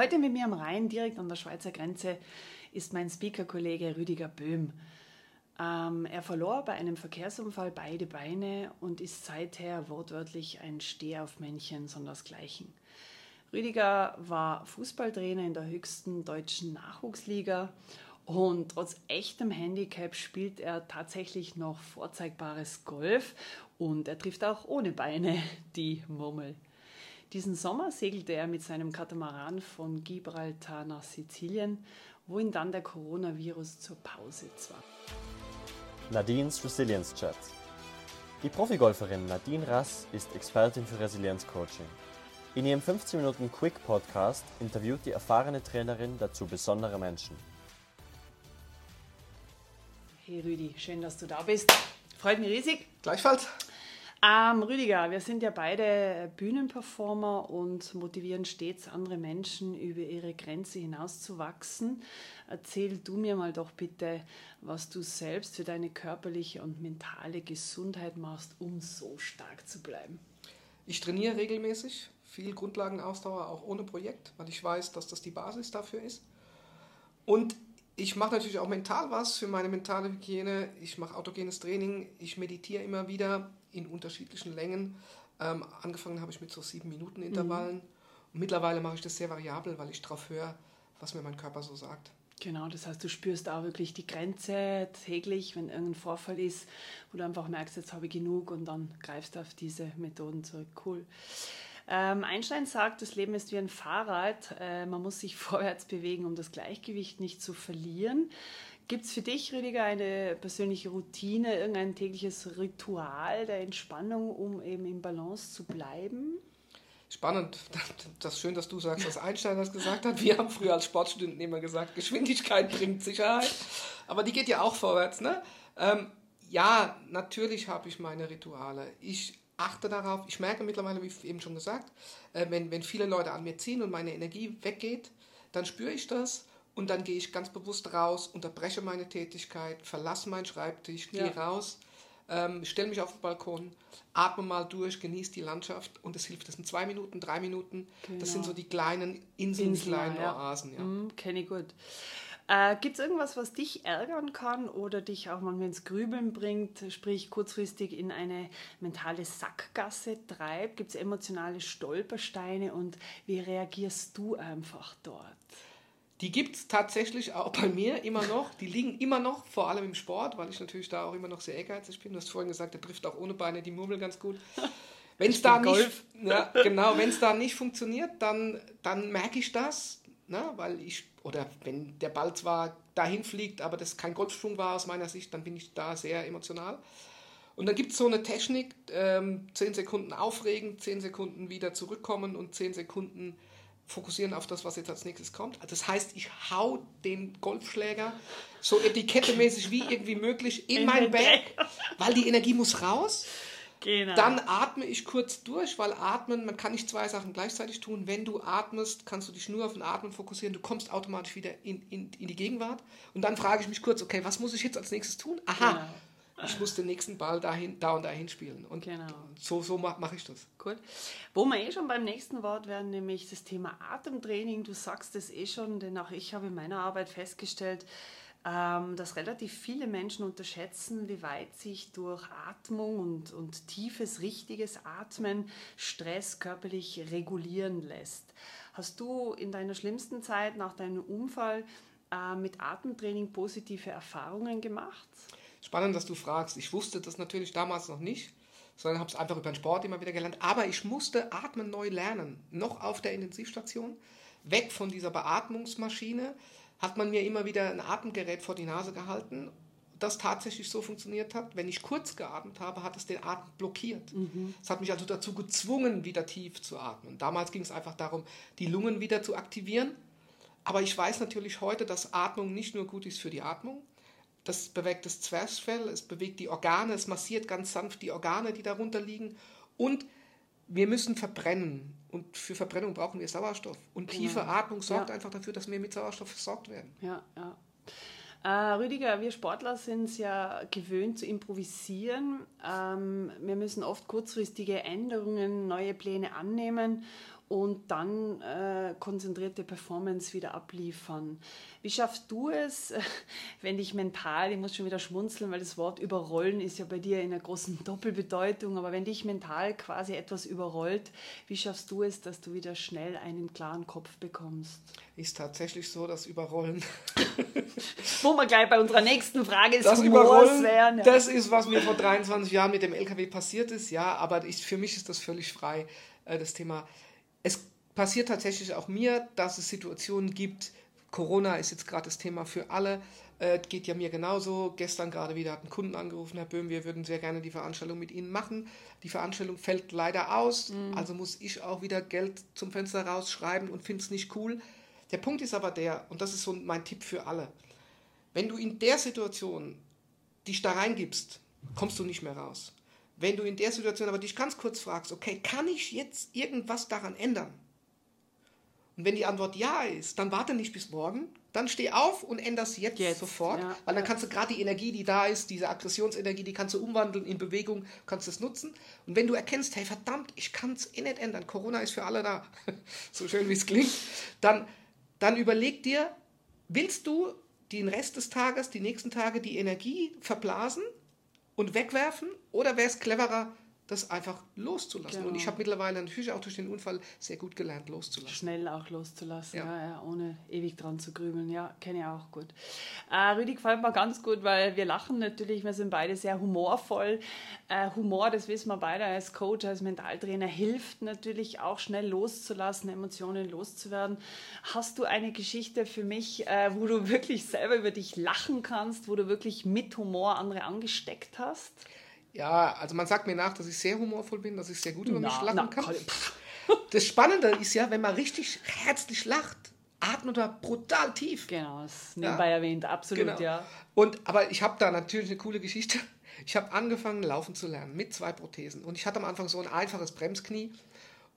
Heute mit mir am Rhein, direkt an der Schweizer Grenze, ist mein Speaker-Kollege Rüdiger Böhm. Ähm, er verlor bei einem Verkehrsunfall beide Beine und ist seither wortwörtlich ein Stehaufmännchen sondersgleichen. Rüdiger war Fußballtrainer in der höchsten deutschen Nachwuchsliga und trotz echtem Handicap spielt er tatsächlich noch vorzeigbares Golf und er trifft auch ohne Beine die Murmel. Diesen Sommer segelte er mit seinem Katamaran von Gibraltar nach Sizilien, wo ihn dann der Coronavirus zur Pause zwang. Nadines Resilience Chat. Die Profigolferin Nadine Rass ist Expertin für Resilienzcoaching. In ihrem 15 Minuten Quick Podcast interviewt die erfahrene Trainerin dazu besondere Menschen. Hey Rüdi, schön, dass du da bist. Freut mich riesig. Gleichfalls. Ähm, Rüdiger, wir sind ja beide Bühnenperformer und motivieren stets andere Menschen, über ihre Grenze hinauszuwachsen. Erzähl du mir mal doch bitte, was du selbst für deine körperliche und mentale Gesundheit machst, um so stark zu bleiben. Ich trainiere regelmäßig, viel Grundlagenausdauer, auch ohne Projekt, weil ich weiß, dass das die Basis dafür ist. Und ich mache natürlich auch mental was für meine mentale Hygiene. Ich mache autogenes Training, ich meditiere immer wieder in unterschiedlichen Längen. Ähm, angefangen habe ich mit so sieben Minuten Intervallen. Mhm. Und mittlerweile mache ich das sehr variabel, weil ich darauf höre, was mir mein Körper so sagt. Genau, das heißt, du spürst auch wirklich die Grenze täglich, wenn irgendein Vorfall ist, wo du einfach merkst, jetzt habe ich genug und dann greifst du auf diese Methoden zurück. Cool. Ähm, Einstein sagt, das Leben ist wie ein Fahrrad. Äh, man muss sich vorwärts bewegen, um das Gleichgewicht nicht zu verlieren. Gibt es für dich, Rüdiger, eine persönliche Routine, irgendein tägliches Ritual der Entspannung, um eben im Balance zu bleiben? Spannend. Das ist schön, dass du sagst, was Einstein das gesagt hat. Wir haben früher als Sportstudenten immer gesagt, Geschwindigkeit bringt Sicherheit. Aber die geht ja auch vorwärts, ne? Ähm, ja, natürlich habe ich meine Rituale. Ich achte darauf. Ich merke mittlerweile, wie eben schon gesagt, äh, wenn, wenn viele Leute an mir ziehen und meine Energie weggeht, dann spüre ich das und dann gehe ich ganz bewusst raus, unterbreche meine Tätigkeit, verlasse meinen Schreibtisch, gehe ja. raus, ähm, stelle mich auf den Balkon, atme mal durch, genieße die Landschaft und das hilft. Das sind zwei Minuten, drei Minuten. Genau. Das sind so die kleinen Inseln, Inseln kleinen ja. Oasen. Ja. Mm, Kenne ich gut. Äh, Gibt es irgendwas, was dich ärgern kann oder dich auch manchmal ins Grübeln bringt, sprich kurzfristig in eine mentale Sackgasse treibt? Gibt es emotionale Stolpersteine und wie reagierst du einfach dort? Die gibt es tatsächlich auch bei mir immer noch. Die liegen immer noch, vor allem im Sport, weil ich natürlich da auch immer noch sehr ehrgeizig bin. Du hast vorhin gesagt, der trifft auch ohne Beine die Murmel ganz gut. Wenn es da nicht, ja, genau, da nicht funktioniert, dann, dann merke ich das, ne, weil ich oder wenn der Ball zwar dahin fliegt, aber das kein Golfsprung war aus meiner Sicht, dann bin ich da sehr emotional. Und dann gibt es so eine Technik, ähm, 10 Sekunden aufregen, 10 Sekunden wieder zurückkommen und 10 Sekunden fokussieren auf das, was jetzt als nächstes kommt. Das heißt, ich hau den Golfschläger so etikettemäßig wie irgendwie möglich in, in mein Bag, weil die Energie muss raus. Genau. Dann atme ich kurz durch, weil atmen, man kann nicht zwei Sachen gleichzeitig tun. Wenn du atmest, kannst du dich nur auf den Atmen fokussieren. Du kommst automatisch wieder in, in, in die Gegenwart. Und dann frage ich mich kurz, okay, was muss ich jetzt als nächstes tun? Aha, genau ich muss den nächsten Ball dahin, da und dahin spielen. Und genau. so, so mache mach ich das. Gut. Wo wir eh schon beim nächsten Wort werden, nämlich das Thema Atemtraining. Du sagst es eh schon, denn auch ich habe in meiner Arbeit festgestellt, ähm, dass relativ viele Menschen unterschätzen, wie weit sich durch Atmung und, und tiefes, richtiges Atmen Stress körperlich regulieren lässt. Hast du in deiner schlimmsten Zeit nach deinem Unfall äh, mit Atemtraining positive Erfahrungen gemacht? Spannend, dass du fragst. Ich wusste das natürlich damals noch nicht, sondern habe es einfach über den Sport immer wieder gelernt. Aber ich musste Atmen neu lernen. Noch auf der Intensivstation, weg von dieser Beatmungsmaschine, hat man mir immer wieder ein Atemgerät vor die Nase gehalten, das tatsächlich so funktioniert hat. Wenn ich kurz geatmet habe, hat es den Atem blockiert. Mhm. Es mhm. hat mich also dazu gezwungen, wieder tief zu atmen. Damals ging es einfach darum, die Lungen wieder zu aktivieren. Aber ich weiß natürlich heute, dass Atmung nicht nur gut ist für die Atmung, das bewegt das Zwerchfell, es bewegt die Organe, es massiert ganz sanft die Organe, die darunter liegen. Und wir müssen verbrennen. Und für Verbrennung brauchen wir Sauerstoff. Und genau. tiefe Atmung sorgt ja. einfach dafür, dass wir mit Sauerstoff versorgt werden. Ja, ja. Äh, Rüdiger, wir Sportler sind es ja gewöhnt zu improvisieren. Ähm, wir müssen oft kurzfristige Änderungen, neue Pläne annehmen und dann äh, konzentrierte Performance wieder abliefern. Wie schaffst du es, wenn dich mental, ich muss schon wieder schmunzeln, weil das Wort überrollen ist ja bei dir in einer großen Doppelbedeutung, aber wenn dich mental quasi etwas überrollt, wie schaffst du es, dass du wieder schnell einen klaren Kopf bekommst? Ist tatsächlich so, dass Überrollen. Wo wir gleich bei unserer nächsten Frage ist, das Überrollen, wären, ja. das ist, was mir vor 23 Jahren mit dem LKW passiert ist, ja, aber ich, für mich ist das völlig frei, äh, das Thema es passiert tatsächlich auch mir, dass es Situationen gibt, Corona ist jetzt gerade das Thema für alle, äh, geht ja mir genauso. Gestern gerade wieder hat ein Kunden angerufen, Herr Böhm, wir würden sehr gerne die Veranstaltung mit Ihnen machen. Die Veranstaltung fällt leider aus, mhm. also muss ich auch wieder Geld zum Fenster rausschreiben und finde es nicht cool. Der Punkt ist aber der, und das ist so mein Tipp für alle, wenn du in der Situation dich da reingibst, kommst du nicht mehr raus. Wenn du in der Situation aber dich ganz kurz fragst, okay, kann ich jetzt irgendwas daran ändern? Und wenn die Antwort ja ist, dann warte nicht bis morgen, dann steh auf und änder's jetzt, jetzt sofort, ja, weil dann kannst du gerade die Energie, die da ist, diese Aggressionsenergie, die kannst du umwandeln in Bewegung, kannst es nutzen. Und wenn du erkennst, hey verdammt, ich kann es eh nicht ändern, Corona ist für alle da, so schön wie es klingt, dann, dann überleg dir, willst du den Rest des Tages, die nächsten Tage die Energie verblasen und wegwerfen? Oder wäre es cleverer, das einfach loszulassen. Genau. Und ich habe mittlerweile natürlich auch durch den Unfall sehr gut gelernt, loszulassen. Schnell auch loszulassen, ja. Ja, ja ohne ewig dran zu grübeln. Ja, kenne ich auch gut. Äh, Rüdi gefällt mir ganz gut, weil wir lachen natürlich, wir sind beide sehr humorvoll. Äh, Humor, das wissen wir beide als Coach, als Mentaltrainer, hilft natürlich auch schnell loszulassen, Emotionen loszuwerden. Hast du eine Geschichte für mich, äh, wo du wirklich selber über dich lachen kannst, wo du wirklich mit Humor andere angesteckt hast? Ja, also man sagt mir nach, dass ich sehr humorvoll bin, dass ich sehr gut über mich lachen na, kann. Das Spannende ist ja, wenn man richtig herzlich lacht, atmet man brutal tief. Genau, das nebenbei ja. erwähnt, absolut, genau. ja. Und, aber ich habe da natürlich eine coole Geschichte. Ich habe angefangen, laufen zu lernen mit zwei Prothesen. Und ich hatte am Anfang so ein einfaches Bremsknie.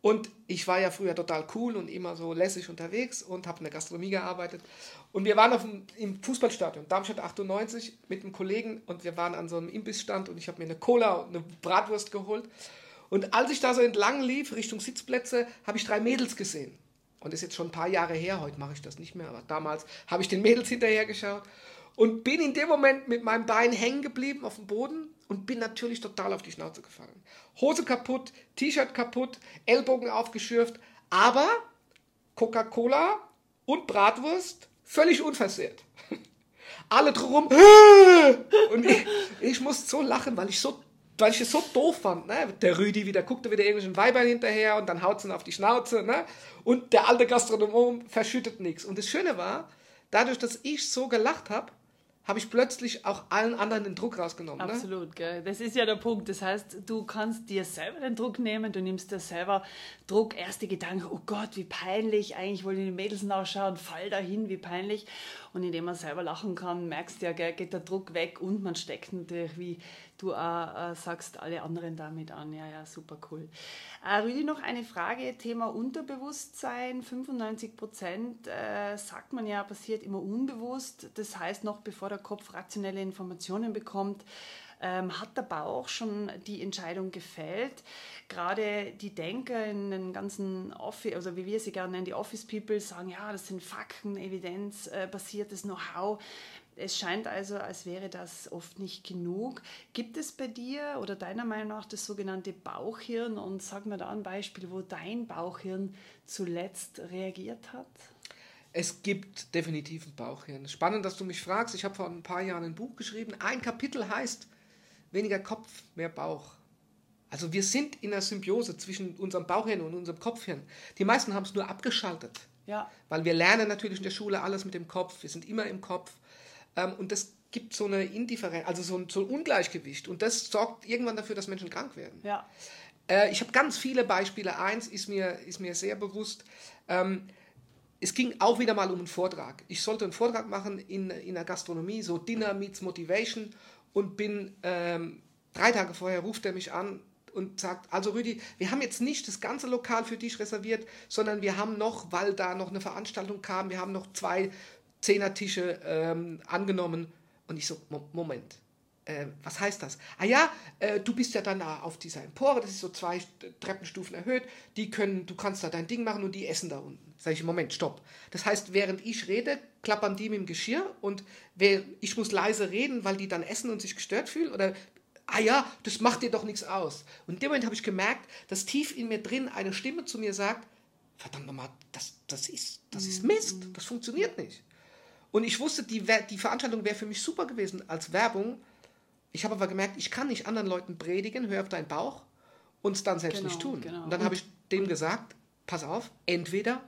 Und ich war ja früher total cool und immer so lässig unterwegs und habe in der Gastronomie gearbeitet. Und wir waren auf dem, im Fußballstadion, Darmstadt 98, mit einem Kollegen und wir waren an so einem Imbissstand und ich habe mir eine Cola und eine Bratwurst geholt. Und als ich da so entlang lief, Richtung Sitzplätze, habe ich drei Mädels gesehen. Und das ist jetzt schon ein paar Jahre her, heute mache ich das nicht mehr, aber damals habe ich den Mädels hinterher geschaut und bin in dem Moment mit meinem Bein hängen geblieben auf dem Boden und bin natürlich total auf die Schnauze gefallen. Hose kaputt, T-Shirt kaputt, Ellbogen aufgeschürft, aber Coca-Cola und Bratwurst völlig unversehrt. Alle drum und ich, ich musste so lachen, weil ich so weil ich es so doof fand. Ne? Der Rüdi wieder guckte wieder irgendwelchen Weibern hinterher und dann haut es ihn auf die Schnauze. Ne? Und der alte Gastronom verschüttet nichts. Und das Schöne war, dadurch, dass ich so gelacht habe, habe ich plötzlich auch allen anderen den Druck rausgenommen. Ne? Absolut, ne? gell? das ist ja der Punkt. Das heißt, du kannst dir selber den Druck nehmen, du nimmst dir selber Druck, erste Gedanken, oh Gott, wie peinlich, eigentlich wollen die Mädels nachschauen, fall dahin, wie peinlich. Und indem man selber lachen kann, merkst du ja, gell, geht der Druck weg und man steckt natürlich, wie du auch äh, sagst, alle anderen damit an. Ja, ja, super cool. Äh, Rüdi, noch eine Frage, Thema Unterbewusstsein. 95 Prozent, äh, sagt man ja, passiert immer unbewusst. Das heißt, noch bevor der Kopf rationelle Informationen bekommt, ähm, hat der Bauch schon die Entscheidung gefällt. Gerade die Denker in den ganzen Office, also wie wir sie gerne nennen, die Office People, sagen, ja, das sind Fakten, evidenzbasiertes Know-how. Es scheint also, als wäre das oft nicht genug. Gibt es bei dir oder deiner Meinung nach das sogenannte Bauchhirn? Und sag mir da ein Beispiel, wo dein Bauchhirn zuletzt reagiert hat. Es gibt definitiv ein Bauchhirn. Spannend, dass du mich fragst. Ich habe vor ein paar Jahren ein Buch geschrieben. Ein Kapitel heißt weniger Kopf, mehr Bauch. Also wir sind in einer Symbiose zwischen unserem Bauchhirn und unserem Kopfhirn. Die meisten haben es nur abgeschaltet. Ja. Weil wir lernen natürlich in der Schule alles mit dem Kopf. Wir sind immer im Kopf. Ähm, und das gibt so eine Indifferenz, also so ein, so ein, Ungleichgewicht. Und das sorgt irgendwann dafür, dass Menschen krank werden. Ja. Äh, ich habe ganz viele Beispiele. Eins ist mir, ist mir sehr bewusst. Ähm, es ging auch wieder mal um einen Vortrag. Ich sollte einen Vortrag machen in, in der Gastronomie, so Dinner meets Motivation. Und bin ähm, drei Tage vorher, ruft er mich an und sagt, also Rüdi, wir haben jetzt nicht das ganze Lokal für dich reserviert, sondern wir haben noch, weil da noch eine Veranstaltung kam, wir haben noch zwei Zehnertische ähm, angenommen. Und ich so, Moment, äh, was heißt das? Ah ja, äh, du bist ja dann da auf dieser Empore, das ist so zwei Treppenstufen erhöht, die können, du kannst da dein Ding machen und die essen da unten. Sag ich, Moment, stopp. Das heißt, während ich rede, klappern die mit dem Geschirr und wer, ich muss leise reden, weil die dann essen und sich gestört fühlen? Oder, ah ja, das macht dir doch nichts aus. Und in dem Moment habe ich gemerkt, dass tief in mir drin eine Stimme zu mir sagt, verdammt nochmal, das, das, ist, das ist Mist, das funktioniert nicht. Und ich wusste, die, die Veranstaltung wäre für mich super gewesen als Werbung, ich habe aber gemerkt, ich kann nicht anderen Leuten predigen, hör auf deinen Bauch und es dann selbst genau, nicht tun. Genau. Und dann habe ich dem gesagt, pass auf, entweder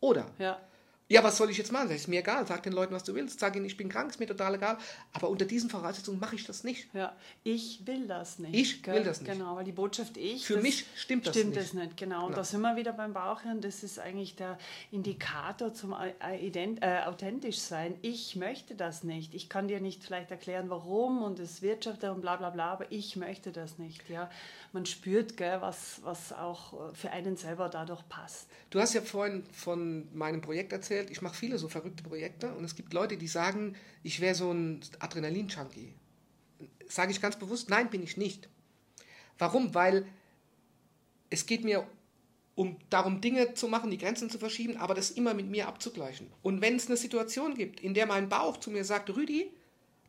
oder. Ja. Ja, was soll ich jetzt machen? Das ist mir egal. Sag den Leuten, was du willst. Sag ihnen, ich bin krank, ist mir total egal. Aber unter diesen Voraussetzungen mache ich das nicht. Ja, ich will das nicht. Ich gell? will das nicht. Genau, weil die Botschaft ich. Für mich stimmt das stimmt nicht. Stimmt es nicht, genau. Und da sind wir wieder beim Bauchhirn. Das ist eigentlich der Indikator zum ident äh, authentisch sein. Ich möchte das nicht. Ich kann dir nicht vielleicht erklären, warum und es Wirtschaft und bla bla bla, aber ich möchte das nicht. Ja man spürt, gell, was, was auch äh, für einen selber dadurch passt. Du hast ja vorhin von meinem Projekt erzählt. Ich mache viele so verrückte Projekte und es gibt Leute, die sagen, ich wäre so ein Adrenalin-Junkie. Sage ich ganz bewusst, nein, bin ich nicht. Warum? Weil es geht mir um darum, Dinge zu machen, die Grenzen zu verschieben, aber das immer mit mir abzugleichen. Und wenn es eine Situation gibt, in der mein Bauch zu mir sagt, Rüdi,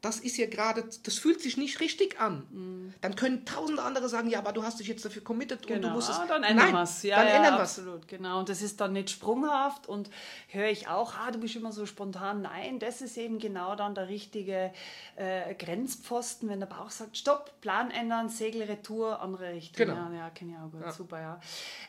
das ist ja gerade, das fühlt sich nicht richtig an. Mhm. Dann können tausende andere sagen, ja, aber du hast dich jetzt dafür committed genau. und du genau. musst es. Dann ändern wir es. Ja, dann ja, ändern ja, absolut, genau. Und das ist dann nicht sprunghaft und höre ich auch, ah, du bist immer so spontan. Nein, das ist eben genau dann der richtige äh, Grenzpfosten, wenn der Bauch sagt, stopp, Plan ändern, Segelretour, andere Richtung. Genau. Ja, ja kenne ich auch gut, ja. super, ja.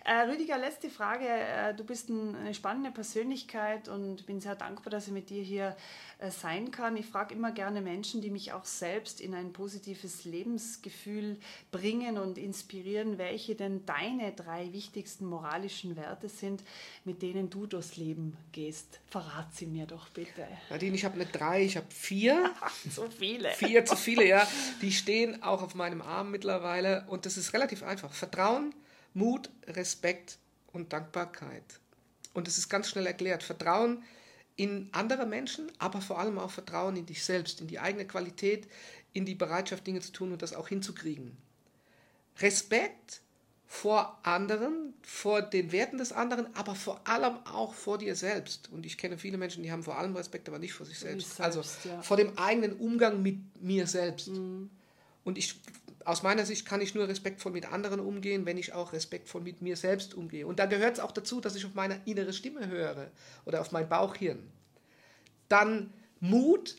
Äh, Rüdiger, letzte Frage. Äh, du bist ein, eine spannende Persönlichkeit und bin sehr dankbar, dass ich mit dir hier äh, sein kann. Ich frage immer gerne Menschen, die mich auch selbst in ein positives Lebensgefühl bringen und inspirieren, welche denn deine drei wichtigsten moralischen Werte sind, mit denen du durchs Leben gehst. Verrat sie mir doch bitte. Nadine, ich habe nicht drei, ich habe vier. so viele. Vier zu viele, ja. Die stehen auch auf meinem Arm mittlerweile und das ist relativ einfach. Vertrauen, Mut, Respekt und Dankbarkeit. Und es ist ganz schnell erklärt. Vertrauen in andere Menschen, aber vor allem auch Vertrauen in dich selbst, in die eigene Qualität, in die Bereitschaft, Dinge zu tun und das auch hinzukriegen. Respekt vor anderen, vor den Werten des anderen, aber vor allem auch vor dir selbst. Und ich kenne viele Menschen, die haben vor allem Respekt, aber nicht vor sich selbst. selbst also ja. vor dem eigenen Umgang mit mir selbst. Mhm. Und ich, aus meiner Sicht kann ich nur respektvoll mit anderen umgehen, wenn ich auch respektvoll mit mir selbst umgehe. Und da gehört es auch dazu, dass ich auf meine innere Stimme höre oder auf mein Bauchhirn. Dann Mut,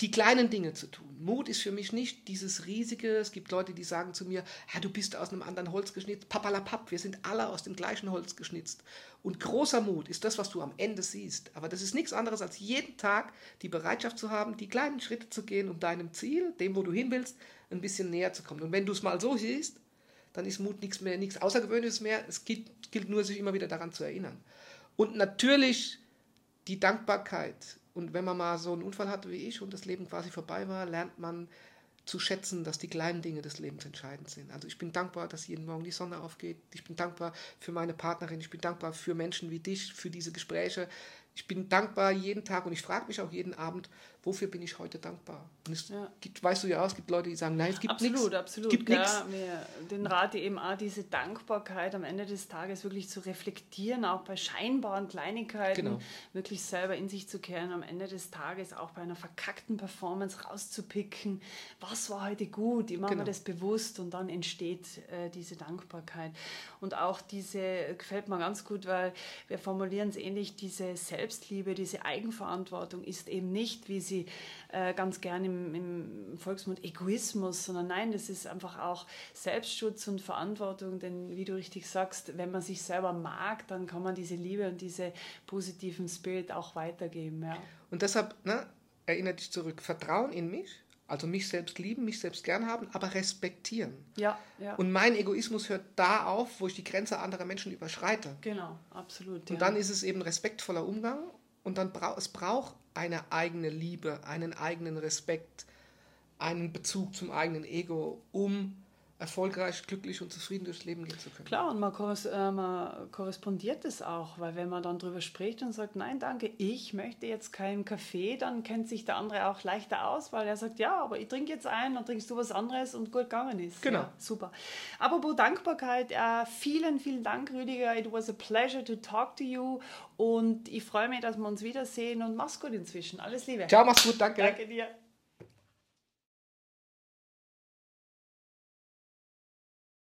die kleinen Dinge zu tun. Mut ist für mich nicht dieses riesige, es gibt Leute, die sagen zu mir, ja, du bist aus einem anderen Holz geschnitzt, papalapap, wir sind alle aus dem gleichen Holz geschnitzt. Und großer Mut ist das, was du am Ende siehst. Aber das ist nichts anderes, als jeden Tag die Bereitschaft zu haben, die kleinen Schritte zu gehen, um deinem Ziel, dem, wo du hin willst, ein bisschen näher zu kommen. Und wenn du es mal so siehst, dann ist Mut nichts mehr, nichts Außergewöhnliches mehr. Es gilt, gilt nur, sich immer wieder daran zu erinnern. Und natürlich die Dankbarkeit. Und wenn man mal so einen Unfall hatte wie ich und das Leben quasi vorbei war, lernt man zu schätzen, dass die kleinen Dinge des Lebens entscheidend sind. Also ich bin dankbar, dass jeden Morgen die Sonne aufgeht. Ich bin dankbar für meine Partnerin. Ich bin dankbar für Menschen wie dich, für diese Gespräche. Ich bin dankbar jeden Tag und ich frage mich auch jeden Abend, wofür bin ich heute dankbar? Und es ja. gibt, weißt du ja es gibt Leute, die sagen, nein, es gibt nichts. Absolut, absolut. Gibt ja, mir, den rate eben auch, diese Dankbarkeit am Ende des Tages wirklich zu reflektieren, auch bei scheinbaren Kleinigkeiten, genau. wirklich selber in sich zu kehren, am Ende des Tages auch bei einer verkackten Performance rauszupicken, was war heute gut, immer genau. das bewusst und dann entsteht äh, diese Dankbarkeit. Und auch diese, gefällt mir ganz gut, weil wir formulieren es ähnlich, diese Selbstliebe, diese Eigenverantwortung ist eben nicht, wie sie äh, ganz gern im, im, Volksmund Egoismus, sondern nein, das ist einfach auch Selbstschutz und Verantwortung, denn wie du richtig sagst, wenn man sich selber mag, dann kann man diese Liebe und diese positiven Spirit auch weitergeben. Ja. Und deshalb ne, erinnert dich zurück, Vertrauen in mich, also mich selbst lieben, mich selbst gern haben, aber respektieren. Ja, ja. Und mein Egoismus hört da auf, wo ich die Grenze anderer Menschen überschreite. Genau, absolut. Und ja. dann ist es eben respektvoller Umgang und dann braucht es braucht eine eigene Liebe, einen eigenen Respekt, einen Bezug zum eigenen Ego, um erfolgreich, glücklich und zufrieden durchs Leben gehen zu können. Klar, und man, korres äh, man korrespondiert es auch, weil wenn man dann drüber spricht und sagt, nein, danke, ich möchte jetzt keinen Kaffee, dann kennt sich der andere auch leichter aus, weil er sagt, ja, aber ich trinke jetzt einen, dann trinkst du was anderes und gut gegangen ist. Genau. Ja, super. Apropos Dankbarkeit, äh, vielen, vielen Dank, Rüdiger. It was a pleasure to talk to you und ich freue mich, dass wir uns wiedersehen und mach's gut inzwischen. Alles Liebe. Ciao, mach's gut, danke. Danke dir.